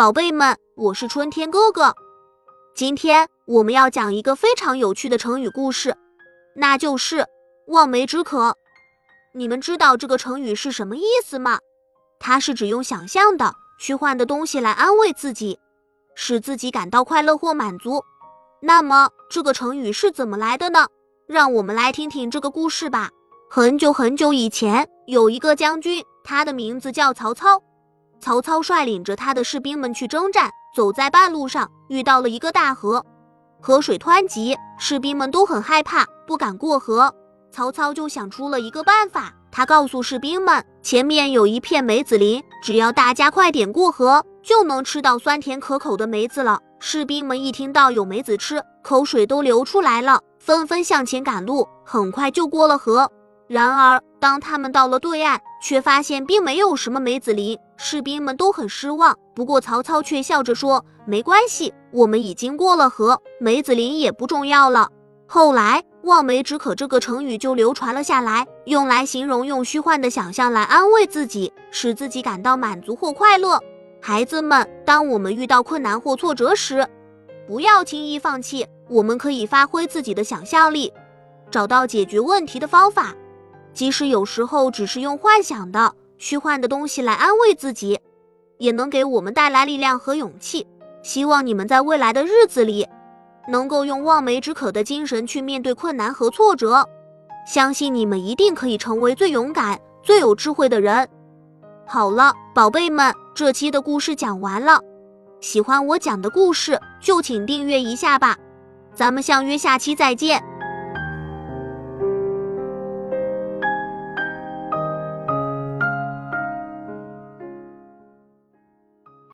宝贝们，我是春天哥哥。今天我们要讲一个非常有趣的成语故事，那就是望梅止渴。你们知道这个成语是什么意思吗？它是指用想象的、虚幻的东西来安慰自己，使自己感到快乐或满足。那么这个成语是怎么来的呢？让我们来听听这个故事吧。很久很久以前，有一个将军，他的名字叫曹操。曹操率领着他的士兵们去征战，走在半路上遇到了一个大河，河水湍急，士兵们都很害怕，不敢过河。曹操就想出了一个办法，他告诉士兵们，前面有一片梅子林，只要大家快点过河，就能吃到酸甜可口的梅子了。士兵们一听到有梅子吃，口水都流出来了，纷纷向前赶路，很快就过了河。然而，当他们到了对岸，却发现并没有什么梅子林，士兵们都很失望。不过曹操却笑着说：“没关系，我们已经过了河，梅子林也不重要了。”后来，“望梅止渴”这个成语就流传了下来，用来形容用虚幻的想象来安慰自己，使自己感到满足或快乐。孩子们，当我们遇到困难或挫折时，不要轻易放弃，我们可以发挥自己的想象力，找到解决问题的方法。即使有时候只是用幻想的、虚幻的东西来安慰自己，也能给我们带来力量和勇气。希望你们在未来的日子里，能够用望梅止渴的精神去面对困难和挫折。相信你们一定可以成为最勇敢、最有智慧的人。好了，宝贝们，这期的故事讲完了。喜欢我讲的故事，就请订阅一下吧。咱们相约下期再见。